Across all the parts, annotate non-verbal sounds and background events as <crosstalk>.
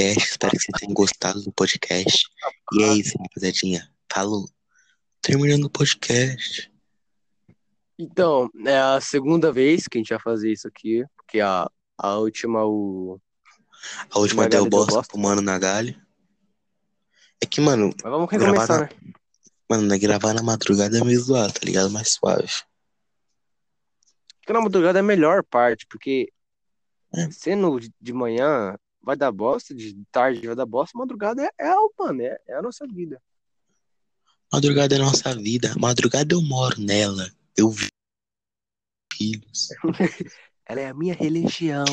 podcast. Espero que vocês tenham gostado do podcast. E é isso, rapaziadinha. Falou. Terminando o podcast. Então, é a segunda vez que a gente vai fazer isso aqui, porque a, a última, o. A última deu bosta pro mano Nagali. É que, mano, Mas vamos recomeçar, na- né? mano, né, gravar na madrugada é meio zoado, tá ligado? Mais suave. Porque na madrugada é a melhor parte, porque É. sendo de manhã vai dar bosta, de tarde vai dar bosta, madrugada é, é, mano, é, é a nossa vida. Madrugada é nossa vida. Madrugada eu moro nela. Eu vi filhos. <laughs> Ela é a minha religião.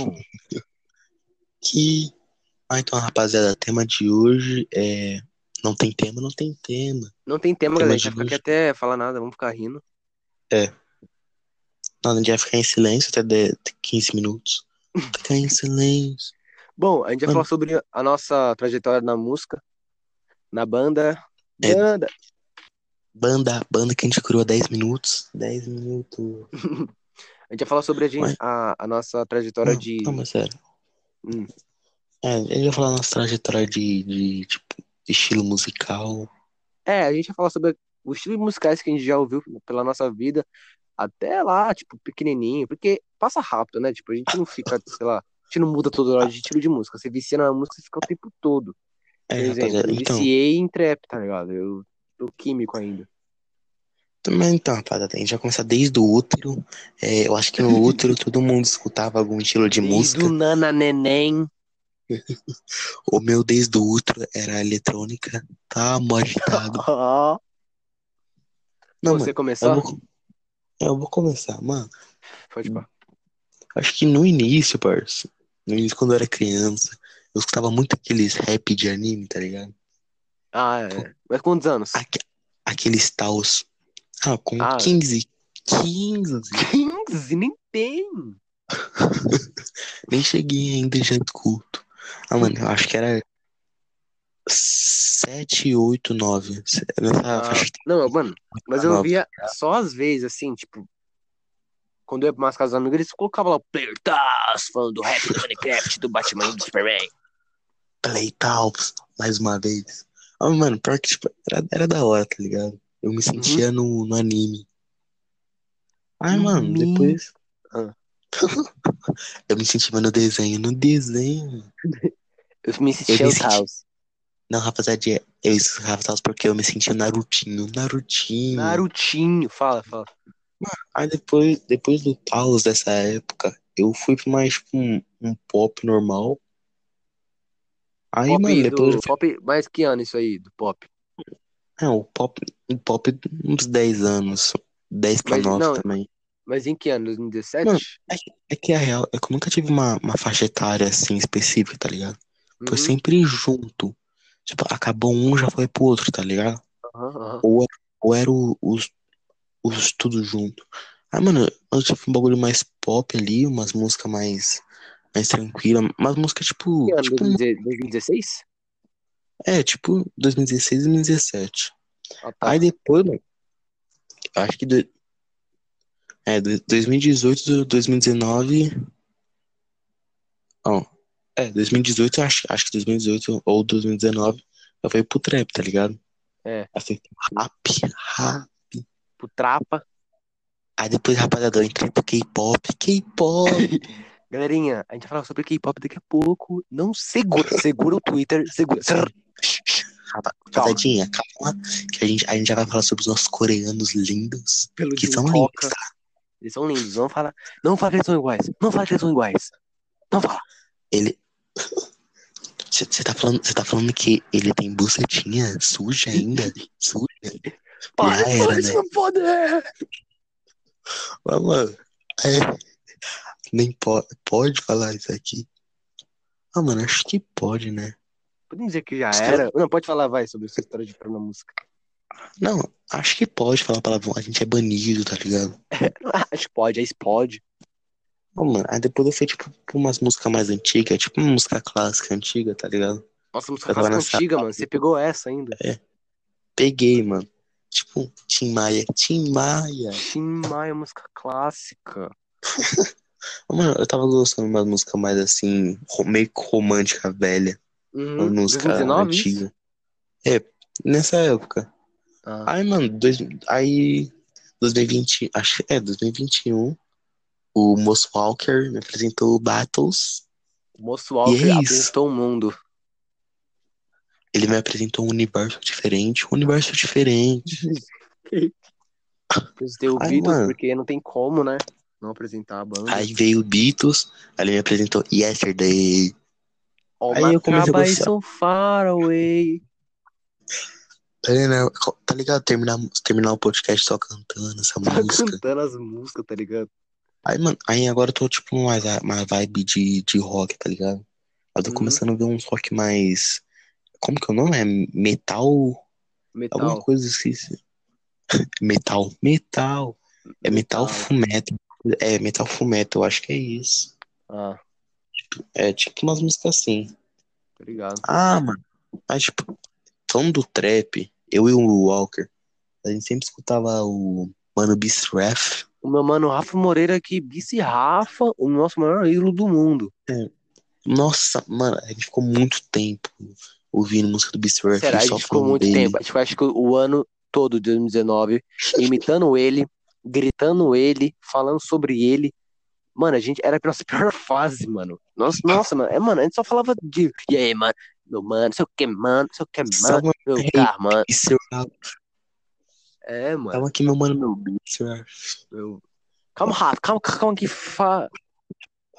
Que. Ah, então, rapaziada, tema de hoje é. Não tem tema, não tem tema. Não tem tema, galera. A gente vai ficar hoje. aqui até falar nada, vamos ficar rindo. Não, a gente vai ficar em silêncio até de- 15 minutos. Ficar em silêncio. Bom, a gente vai falar sobre a nossa trajetória na música, na banda. É. Banda. Banda, banda que a gente criou há 10 minutos. 10 minutos. <laughs> A gente vai falar sobre a, gente, a, a nossa trajetória Não, de. não, mas sério. Hum. É, a gente vai falar da nossa trajetória de, de, tipo, estilo musical. É, a gente vai falar sobre os estilos musicais que a gente já ouviu pela nossa vida, até lá, tipo, pequenininho, porque passa rápido, né? Tipo, a gente não fica, sei lá, a gente não muda toda hora de estilo de música. Você vicia na música, você fica o tempo todo. Por É, exemplo, eu Então, viciei em trap, tá ligado? Eu tô químico ainda. Mas então, rapaziada, a gente vai começar desde o útero. É, eu acho que no <laughs> útero todo mundo escutava algum estilo de Desde música. o Nana Neném. <laughs> O meu desde o útero era eletrônica. Tá agitado. <laughs> Não, Você mano, começou? eu vou, eu vou começar, mano. Pode falar. Acho que no início, parça. No início, quando eu era criança, eu escutava muito aqueles rap de anime, tá ligado? Ah, é. Mas quantos anos? Aque- aqueles taus. Ah, com Ah. 15. 15. 15, nem tem. <laughs> Nem cheguei ainda já escuto. Ah, mano, eu acho que era 7, 8, 9. Nessa Ah, faixa não, mano, mas eu via só às vezes, assim, tipo, quando eu ia pra umas casas amigos, eles colocavam lá o Player falando do rap do Minecraft, do Batman e do Superman. Play Tals, mais uma vez. Ah, mano, pior que tipo, era, era da hora, tá ligado? Eu me sentia no, no anime. Ai, mano, Anime. depois. Ah. <laughs> eu me sentia no desenho. No desenho. Eu me sentia me o senti- Taos. Não, rapaziada, eu escutava Tals porque eu me sentia Narutinho. Narutinho. Narutinho, fala, fala. Aí depois, depois do Taos dessa época, eu fui pra mais tipo, um, um pop normal. Aí, Pop mano, depois do, pop, mais que ano isso aí, do pop? É, o pop, o pop uns 10 anos. 10 pra Mas 9 não, também. Mas em que ano? 2017? Mano, É que a real é que eu nunca tive uma, uma faixa etária assim específica, tá ligado? Foi Uhum, sempre junto. Tipo, acabou um, já foi pro outro, tá ligado? aham, aham. Ou era, ou era o- os, os tudo junto. Ah, mano, eu tive um bagulho mais pop ali, umas músicas mais, mais tranquilas, umas músicas tipo, Que tipo, 2016? é, tipo 2016 e 2017. Ah, tá. Aí depois, mano, acho que do- é, do- 2018, 2019. Ó, é, 2018, eu acho, acho que 2018 ou 2019 eu fui pro trap, tá ligado? É. Assim, rap, rap. Pro Trapa. Aí depois, rapaziada, eu entrei pro K-pop, K-pop. <laughs> Galerinha, a gente vai falar sobre K-pop daqui a pouco. Não segura, segura o Twitter, segura. Rapa- Rapaziadinha, calma, que a gente, a gente já vai falar sobre os nossos coreanos lindos, Pelo que são lindos, tá? Eles são lindos, não fala, não fala que eles são iguais. Não fala que eles são iguais. Não fala. Ele. <laughs> Você tá falando, você tá falando que ele tem bucetinha suja ainda? <laughs> Suja? Para, Já era, né? isso não pode. Mas, mano, é, nem pode, pode falar isso aqui. Ah, mano, acho que pode, né? Podemos dizer que já era. Não, pode falar, vai, sobre essa história de entrar na música. Não, acho que pode falar palavrão. A gente é banido, tá ligado? <laughs> Acho que pode, aí explode. Ô, mano, aí depois eu fui, tipo, pra umas músicas mais antigas, tipo uma música clássica antiga, tá ligado? Nossa, música clássica antiga, mano. Você pegou essa ainda. Peguei, mano. Tipo, Tim Maia. Tim Maia. Tim Maia, música clássica. <laughs> Mano, eu tava gostando de umas músicas mais assim, meio que romântica velha. Uhum. música 2019, isso? antiga. É, nessa época. Ah, Aí, mano, dois, aí 2020, acho que é 2021, o Moço Walker me apresentou Battles. o Moço E Walker é apresentou o mundo. Ele me apresentou um universo diferente, um universo diferente. Apresentei o Ai, Beatles, mano. porque não tem como, né? Não apresentar a banda. Aí veio o Beatles, aí ele me apresentou Yesterday. All aí eu comecei a gostar. so far away. Né? Tá ligado? Terminar, terminar o podcast só cantando essa <laughs> Tá música. cantando as músicas, tá ligado? Aí, mano, aí agora eu tô tipo mais uma vibe de, de rock, tá ligado? Eu tô Uhum. começando a ver uns rock mais. Como que é o nome? É metal. Alguma Metal. coisa assim. Metal. Metal. É metal fumeto. É metal fumeto, eu acho que é isso. Ah, É tipo umas músicas assim. ligado. Ah, mano. Mas tipo, falando do trap, eu e o Walker, a gente sempre escutava o Mano Beast Ref. O meu mano Rafa Moreira aqui, Bice Rafa, o nosso maior ídolo do mundo. Nossa, mano, a gente ficou muito tempo ouvindo música do Beast Ref. Será? Gente ficou muito dele. tempo. Acho que acho que o ano todo de 2019, imitando ele, gritando ele, falando sobre ele. Mano, a gente era a nossa <laughs> pior fase, mano. Nossa, nossa, mano. É, mano, a gente só falava de. E aí, mano? Meu mano, sei o que, mano, sei o que, mano, meu carro, mano. Seu É, mano. Calma aqui, meu mano, meu Ref. meu- Calma, Rafa, calma, calma que fa.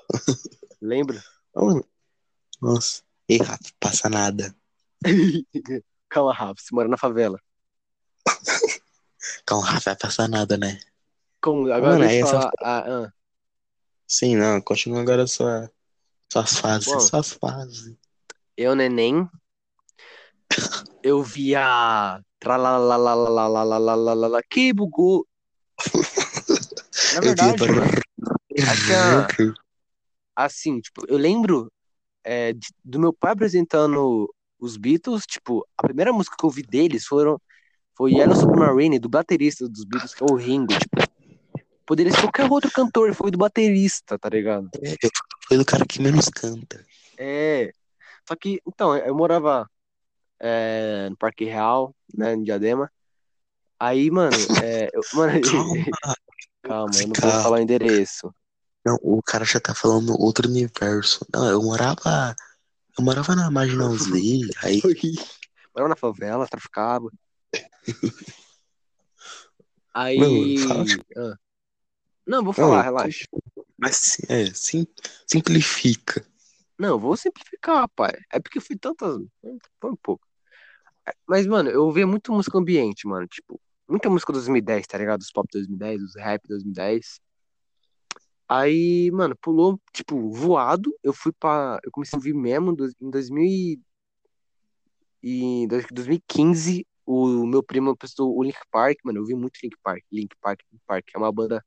<laughs> Lembra? Nossa. Ei, Rafa, passa nada. <laughs> calma, Rafa, você mora na favela. Calma, Rafa, vai passar nada, né? Como, agora Mano, deixa eu falar. ah, ah. Sim, não, continua agora sua, suas fases, Bom. suas fases. Eu, neném, eu via. Tralalalalalalalalalala, que bugou. Na verdade, eu vi a- assim, tipo, eu lembro é, de- do meu pai apresentando os Beatles, tipo, a primeira música que eu ouvi deles foram, foi Yellow Submarine, do baterista dos Beatles, que é o Ringo, tipo. Poderia ser qualquer outro cantor, foi do baterista, tá ligado? É, fui do cara que menos canta. É. Só que, então, eu morava é, no Parque Real, né, em Diadema. Aí, mano, é, eu- mano, Calma. <laughs> calma, eu não vou falar o endereço. Não, o cara já tá falando outro universo. Não, eu morava. Eu morava na Marginal Z, <laughs> aí. Morava na favela, traficava. <laughs> Aí. Mano, fala. ah. Não, vou falar, Não, relaxa. Mas é, sim, simplifica. Não, vou simplificar, pai. É porque foi tantas. Foi um pouco. Mas, mano, eu ouvia muito música ambiente, mano. Tipo, muita música 2010, tá ligado? Os pop 2010, os rap 2010. Aí, mano, pulou, tipo, voado. Eu fui pra. Eu comecei a ouvir mesmo em 2000 e... e dois- 2015. O meu primo prestou o Link Park, mano. Eu ouvi muito Link Park. Link Park, Link Park. É uma banda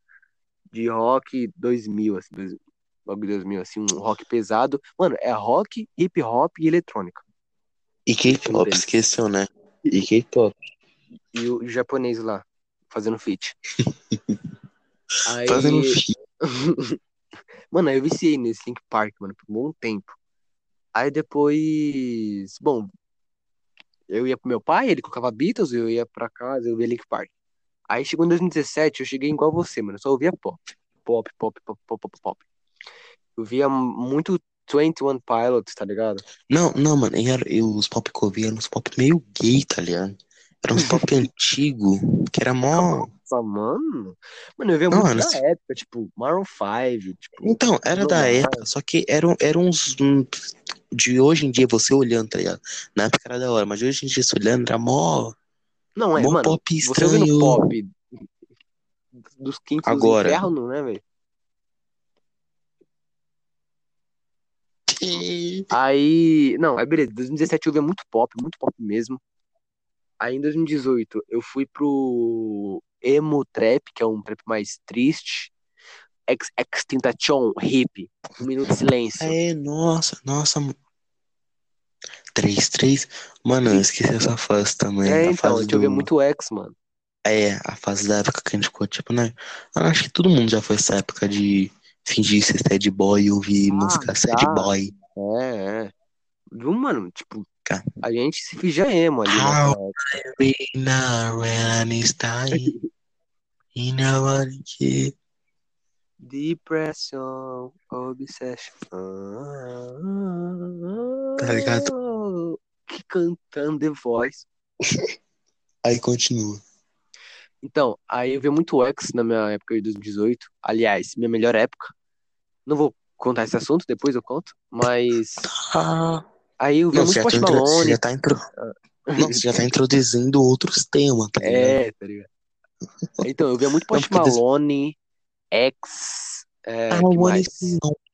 de rock 2000, assim. dois- Logo 2000, assim, um rock pesado. Mano, é rock, hip hop e eletrônica. E K-pop, deles. esqueceu, né? E K-pop. E o japonês lá, fazendo feat. <laughs> Aí, Fazendo fi- <laughs> mano, aí eu viciei nesse Link Park, mano, por um bom tempo. Aí depois, bom, eu ia pro meu pai, ele colocava Beatles, eu ia pra casa, eu via Link Park. Aí chegou em 2017, eu cheguei igual você, mano, eu só ouvia pop. Pop, pop, pop, pop, pop, pop. Eu via muito 21 Pilots, tá ligado? Não, não, mano, e era, e os pop que eu via eram uns pop meio gay, tá ligado? Era uns pop <laughs> antigo, que era mó. Nossa, mano. Mano, eu via Não, muito mano, da se- época, tipo, Maroon 5, tipo, Então, era da época, só que eram, eram uns. De hoje em dia, você olhando, tá ligado? Na época era da hora, mas de hoje em dia, você olhando, era mó. Não, é, Mó mano, pop você ouvindo estranho. pop dos quintos Agora. do inferno, né, velho? Aí, não, aí beleza, 2017 eu ouvia muito pop, muito pop mesmo. Aí em 2018 eu fui pro emo trap, que é um trap mais triste. Ex Extinction, hip, um minuto de silêncio. É, nossa, nossa. 3, 3. Mano, eu esqueci essa fase também. É, a então, a fase gente ouvia do. muito X, mano. É, a fase da época que a gente ficou, tipo, né? Eu acho que todo mundo já foi essa época de fingir ser sad boy e ouvir Ah, música sad já. boy. É, é. Viu, mano? Tipo, Cara. a gente se fingia emo ali, know when it's time. You know what it is. Depression, obsession. Tá ligado? Que cantando The Voice. <laughs> Aí continua. Então, aí eu vi muito X na minha época de 2018. Aliás, minha melhor época. Não vou contar esse assunto, depois eu conto. Mas Ah, aí eu vi não, muito tá Post intro- você Malone. já tá intro... <laughs> não, você já tá introduzindo outros temas, tá? É, tá ligado? Então, eu via muito Não, Post des- Malone, X, é, I want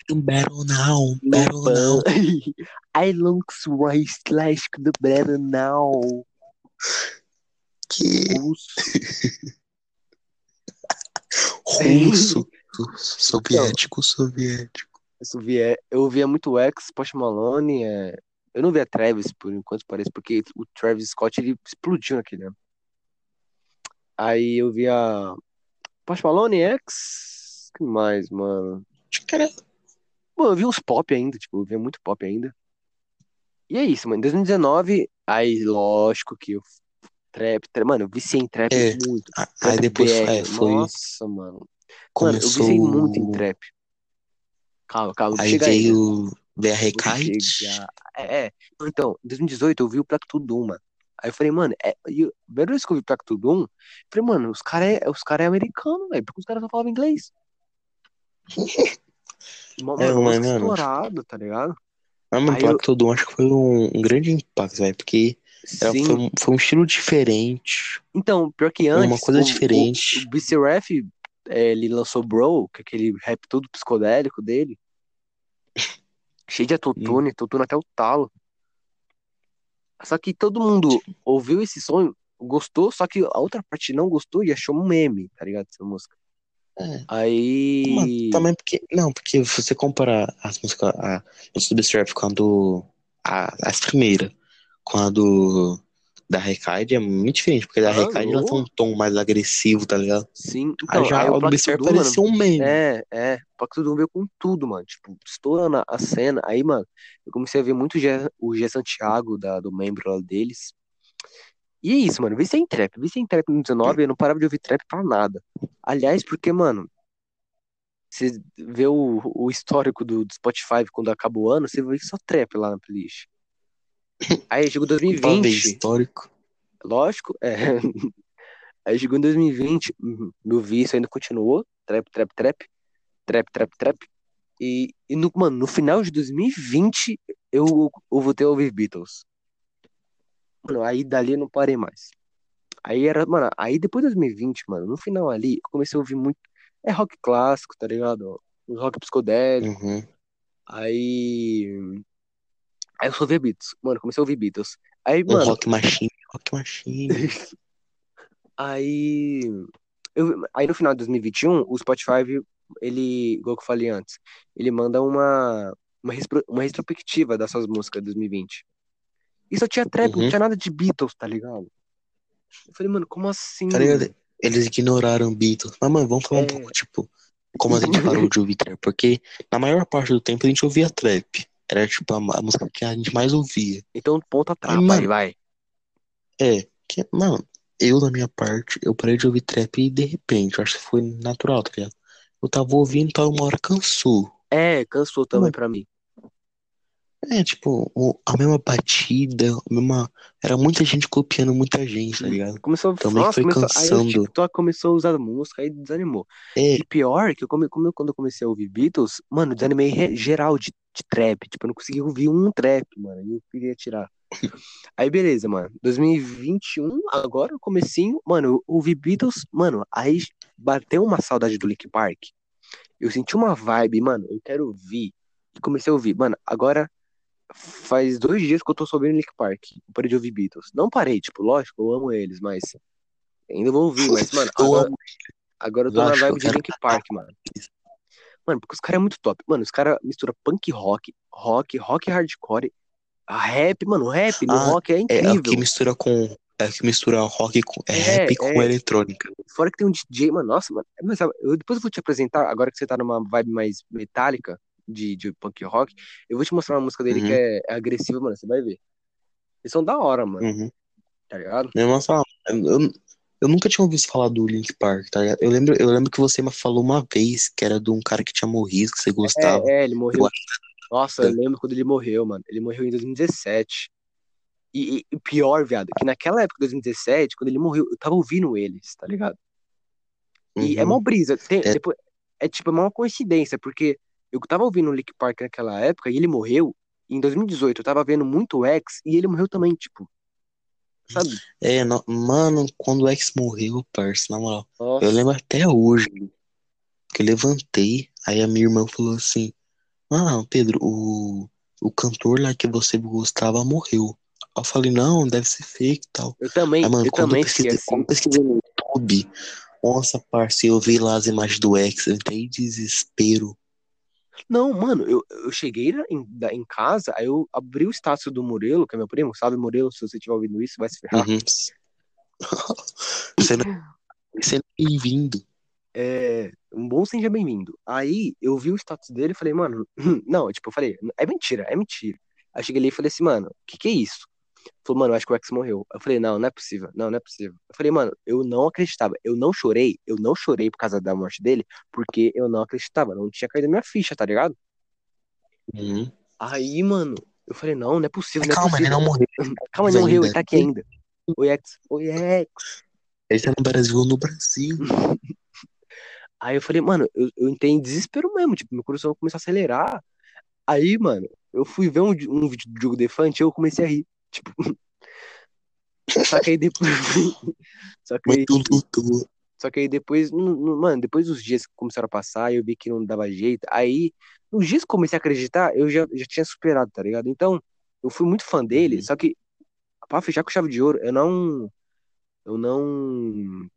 to better now, better now. <laughs> I long rice like the better now. Que Russo. <laughs> russo, soviético, soviético. Eu via muito X, Post Malone. É... Eu não via Travis, por enquanto parece, porque o Travis Scott ele explodiu naquele ano. Aí eu via Post Malone, X. que mais, mano? Acho que era Mano, eu vi uns pop ainda, tipo, eu via muito pop ainda. E é isso, mano. Em 2019, aí lógico que eu. Trap, trap, mano, eu viciei em trap É, muito. a- Trap Aí depois BR, é, foi, Nossa, mano. Mano, eu começou, viciei muito em trap. Calma, calma, aí chegar aí. Recite. chegar. É, é. Então, em 2018 eu vi o Placto Doom, mano. Aí eu falei, mano, é, eu- a primeira vez que eu vi o Placto Doom, eu falei, mano, os caras é, os cara é americano, velho, porque os caras só falavam inglês. <laughs> Mano, É, música mano, estourada, tá ligado? Ah, mano, Aí eu- Todo acho que foi um, um grande impacto, velho, porque era- foi, um- foi um estilo diferente, Então, pior que antes, uma coisa o, diferente. o, o BC Ref, é, ele lançou Bro, que é aquele rap todo psicodélico dele, <laughs> cheio de autotune, autotune até o talo. Só que todo mundo ouviu esse som, gostou, só que a outra parte não gostou e achou um meme, tá ligado? Essa música. É. Aí. Mano, também porque. Não, porque você comparar as músicas, a, o Substrap com a do. A, as primeiras, com a do. Da Recaide é muito diferente, porque da Ah, Recaide ela tem um tom mais agressivo, tá ligado? Sim, Aí então, já aí o mano, parecia um meme. É, é. O Pacto do veio com tudo, mano. Tipo, estourando a cena. Aí, mano, eu comecei a ver muito o Gé Santiago, da, do membro lá deles. E é isso, mano. Vi sem trap. Vi sem trap no 19, eu não parava de ouvir trap pra nada. Aliás, porque, mano, você vê o, o histórico do, do Spotify quando acaba o ano, você vê só trap lá na playlist. Aí chegou Pra ver 2020. histórico. Lógico, é. <laughs> Aí chegou em 2020, uhum, meu vício ainda continuou, trap, trap, trap, trap, trap, trap. E, e no, mano, no final de 2020, eu, eu voltei a ouvir Beatles. Mano, aí dali eu não parei mais. Aí era, mano, aí depois de 2020, mano, no final ali, eu comecei a ouvir muito. É rock clássico, tá ligado? Rock psicodélico. Uhum. Aí. Aí eu só ouvia Beatles. Mano, comecei a ouvir Beatles. Aí, Um mano, rock machine, rock machine. <laughs> Aí, eu, aí no final de 2021, o Spotify, ele, igual que eu falei antes, ele manda uma, uma, uma retrospectiva das suas músicas de 2020. E só tinha trap, não Uhum. tinha nada de Beatles, tá ligado? Eu falei, mano, como assim? Tá ligado? Eles ignoraram Beatles. Mas, mano, vamos falar um É. pouco, tipo, como a gente parou de ouvir trap. Porque na maior parte do tempo a gente ouvia trap. Era, tipo, a, a música que a gente mais ouvia. Então, ponta trapa, mano. aí vai. É, que, mano, eu, da minha parte, eu parei de ouvir trap e de repente, eu acho que foi natural, tá ligado? Eu tava ouvindo, tava uma hora cansou. É, cansou também Mano. pra mim. É, tipo, a mesma batida, a mesma. Era muita gente copiando muita gente, tá ligado? Começou, Também nossa, foi começou, aí o cansando. TikTok começou a usar música, aí desanimou. É, E pior, que eu come, como eu- quando eu comecei a ouvir Beatles, mano, desanimei geral de, de trap. Tipo, eu não conseguia ouvir um trap, mano. E eu queria tirar. Aí, beleza, mano. 2021, agora, comecinho, mano, eu ouvi Beatles, mano, aí bateu uma saudade do Linkin Park. Eu senti uma vibe, mano, eu quero ouvir. E comecei a ouvir. Mano, agora faz dois dias que eu tô só ouvindo Linkin Park. Eu parei de ouvir Beatles. Não parei, tipo, lógico, eu amo eles, mas ainda vou ouvir, mas, mano, <laughs> agora, agora eu tô na vibe de Linkin Park, mano. Mano, porque os caras é muito top. Mano, os caras misturam punk rock, rock, rock hardcore, a rap, mano, o rap no Ah, rock é É, é incrível. que mistura com. É que mistura rock com. É, É, rap com é. eletrônica. Fora que tem um DJ, mano, nossa, mano. Mas, sabe, eu, depois eu vou te apresentar, agora que você tá numa vibe mais metálica, de, de punk rock, eu vou te mostrar uma música dele Uhum. que é, é agressiva, mano, você vai ver. Eles são da hora, mano, Uhum. tá ligado? Eu, falo- eu, eu nunca tinha ouvido falar do Link Park, tá ligado? Eu lembro, eu lembro que você me falou uma vez que era de um cara que tinha morrido, que você gostava. É, é, ele morreu. Eu Nossa, eu lembro quando ele morreu, mano. Ele morreu em 2017. E, e- pior, viado, que naquela época, 2017, quando ele morreu, eu tava ouvindo eles, tá ligado? E é Uhum. mó brisa. Tem, É. depois, é tipo, é uma coincidência, porque eu tava ouvindo o Lick Park naquela época e ele morreu. E em 2018 eu tava vendo muito X e ele morreu também, tipo. Sabe? É, no- mano, quando o ex morreu, parça, na moral. Nossa. Eu lembro até hoje que eu levantei, aí a minha irmã falou assim: Ah, Pedro, o, o cantor lá que você gostava morreu. Eu falei, não, deve ser fake e tal. Eu também, Aí, mano, eu quando também eu pesquisei, assim. quando eu pesquisei no YouTube, nossa, parça, eu vi lá as imagens do ex, eu entrei em desespero. Não, mano, eu, eu cheguei em, em casa, aí eu abri o status do Murilo, que é meu primo, sabe, Murilo? Se você estiver ouvindo isso, vai se ferrar. Uhum. Você não, você não é bem-vindo. É, um bom seja bem-vindo. Aí eu vi o status dele e falei, mano, <clears throat> não, tipo, eu falei, é mentira, é mentira. Aí cheguei ali e falei assim, mano, o que que é isso? Falou, mano, eu acho que o X morreu. Eu falei, não, não é possível, não, não é possível. Eu falei, mano, eu não acreditava, eu não chorei, eu não chorei por causa da morte dele, porque eu não acreditava, não tinha caído a minha ficha, tá ligado? Uhum. Aí, mano, eu falei, não, não é possível, não é Calma, ele possível. não morreu. <laughs> Calma, ele não morreu, ele tá aqui ainda. Oi, X, oi, X. Ele tá no Brasil no Brasil. <laughs> Aí eu falei, mano, eu, eu entrei em desespero mesmo, tipo, meu coração começou a acelerar. Aí, mano, eu fui ver um, um vídeo do Diogo Defante e eu comecei a rir. Tipo. <laughs> Só que aí depois. Só que aí, luto. só que aí depois, não- não- mano, depois dos dias que começaram a passar, eu vi que não dava jeito. Aí, nos dias que eu comecei a acreditar, eu já, já tinha superado, tá ligado? Então, eu fui muito fã dele, Uhum. só que, pra fechar com chave de ouro, eu não. Eu não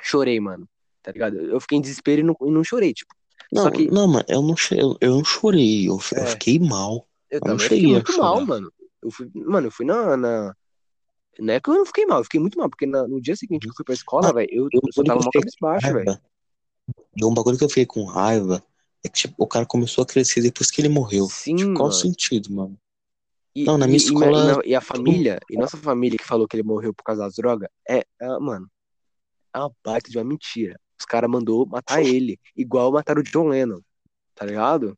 chorei, mano. Tá ligado? Eu fiquei em desespero e não, e não chorei, tipo. Não, que- não, mano, eu não, eu, eu não chorei, eu, eu É. fiquei mal. Eu não também cheguei fiquei muito mal, mano. Eu fui, mano, eu fui na, na. Não é que eu não fiquei mal, eu fiquei muito mal, porque na- no dia seguinte que eu fui pra escola, Ah, velho, eu, eu- só tava mal cabisbaixo, velho. Um bagulho que eu fiquei com raiva é que tipo, o cara começou a crescer depois que ele morreu. Sim, Tipo, qual o mano. sentido, mano? E, Não, na minha e escola, e, e a família, e nossa família que falou que ele morreu por causa das drogas, é, é, mano, é uma baita de uma mentira. Os caras mandou matar ele, igual mataram o John Lennon, tá ligado?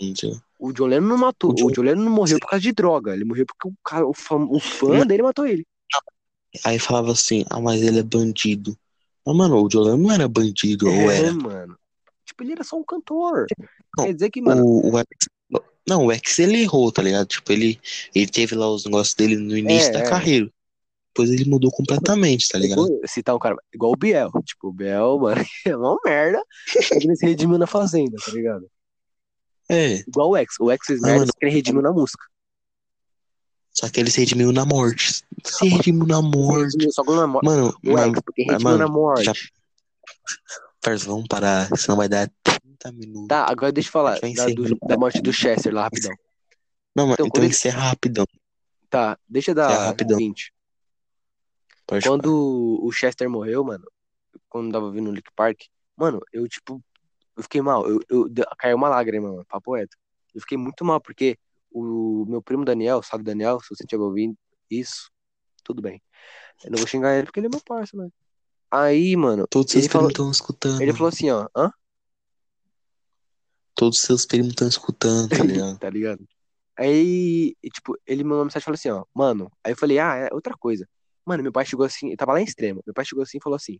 Entendeu? O John Lennon não matou, O John- o John Lennon não morreu por causa de droga, ele morreu porque o, cara, o, fã, o fã dele matou ele. Aí falava assim, ah, mas ele é bandido. Mas, mano, o Jolano não era bandido, ou É, era? mano. Tipo, ele era só um cantor. Não, Quer dizer que, mano, O, o X, não, o X ele errou, tá ligado? Tipo, ele, ele teve lá os negócios dele no início É, da é. carreira. Depois ele mudou completamente, tá ligado? citar um cara igual o Biel. Tipo, o Biel, mano, <laughs> é uma merda. Que ele se redimiu na fazenda, tá ligado? É, Igual o X. O X fez Ah, que ele redimiu na música. só que ele se redimiu na morte. Se redimiu na morte. Redimiu só na morte. Mano, O mano, X, porque mas, redimiu mano, na morte. já- parça, vamos parar, senão vai dar 30 minutos. Tá, agora deixa eu falar da, do- da morte do Chester lá, rapidão. Não, mano, Então, então, ele- encerra rapidão. Tá, deixa eu É, dar rapidão. 20. Pode Quando o Chester morreu, mano, quando tava vindo no Lick Park, mano, eu, tipo, eu fiquei mal. Eu, eu, caiu uma lágrima, mano, papo reto. Eu fiquei muito mal, porque o meu primo Daniel, sabe, Daniel, se você estiver ouvindo isso, tudo bem. Eu não vou xingar ele porque ele é meu parceiro, né? Aí, mano, Todos os seus falou, primos estão escutando. ele falou assim, ó, hã? Todos os seus primos estão escutando, tá ligado? <laughs> tá ligado? Aí, tipo, ele me mandou uma mensagem e falou assim, ó, mano. Aí eu falei, ah, é outra coisa. Mano, meu pai chegou assim, tava lá em extremo. Meu pai chegou assim e falou assim: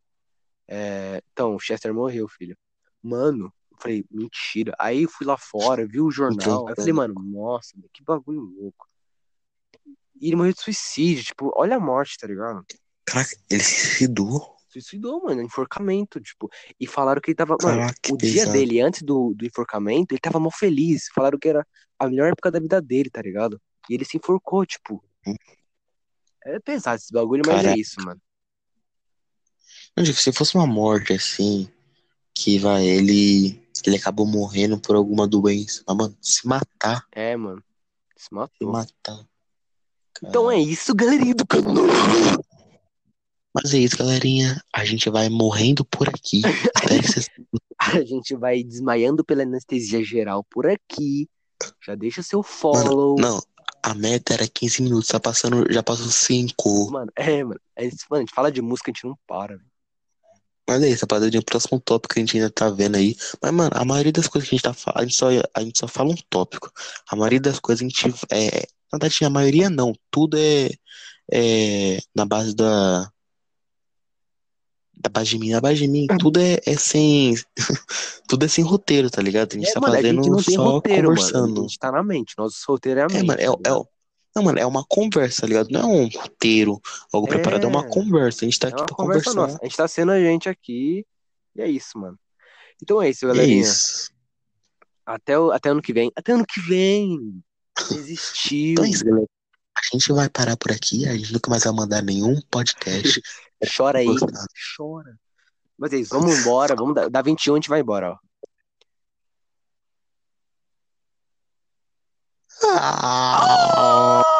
é, Então, o Chester morreu, filho. Mano, eu falei, mentira. Aí eu fui lá fora, vi o jornal. Aí eu falei, mano, nossa, que bagulho louco. E ele morreu de suicídio, tipo, olha a morte, tá ligado? Caraca, ele se suicidou. Suicidou, mano, enforcamento, tipo. E falaram que ele tava. Mano, Caraca, que o dia dele, antes do, do enforcamento, ele tava mal feliz. Falaram que era a melhor época da vida dele, tá ligado? E ele se enforcou, tipo. Hum. É pesado esse bagulho, mas é Caraca. isso, mano. Não, tipo, se fosse uma morte assim, que vai, ele. Ele acabou morrendo por alguma doença. Mas, mano, se matar, É, mano. Se se matou. matar. Então é isso, galerinha do canal. Mas é isso, galerinha. A gente vai morrendo por aqui. <laughs> Vocês A gente vai desmaiando pela anestesia geral por aqui. Já deixa seu follow. Mano, não, a meta era 15 minutos, tá passando, já passou 5. Mano, é, mano. É, isso, mano, a gente fala de música, a gente não para, velho. Mas é isso, rapaziada, o próximo tópico que a gente ainda tá vendo aí. Mas, mano, a maioria das coisas que a gente tá falando, a gente só, a gente só fala um tópico. A maioria das coisas a gente. É, na verdade, a maioria não. Tudo é, é na base da. Da base de mim, na base de mim, tudo é, é sem. <laughs> tudo é sem roteiro, tá ligado? A gente É, tá mano, a fazendo gente não tem só roteiro, mano. A conversando. gente tá na mente. Nosso roteiro é a É, mente. mano, é, tá é? Não, mano, é uma conversa, tá ligado? Não é um roteiro, algo preparado, é uma É. conversa. A gente tá É aqui pra conversa conversar. nossa. A gente tá sendo a gente aqui. E é isso, mano. Então é isso, é galerinha. isso. Até, o, até ano que vem. Até ano que vem. Existiu. Então é isso, galera. A gente vai parar por aqui, a gente nunca mais vai mandar nenhum podcast. <laughs> Chora aí. Gostado. Chora. Mas é isso, vamos embora. Vamos dar, dar 21, a gente vai embora, ó. Ah!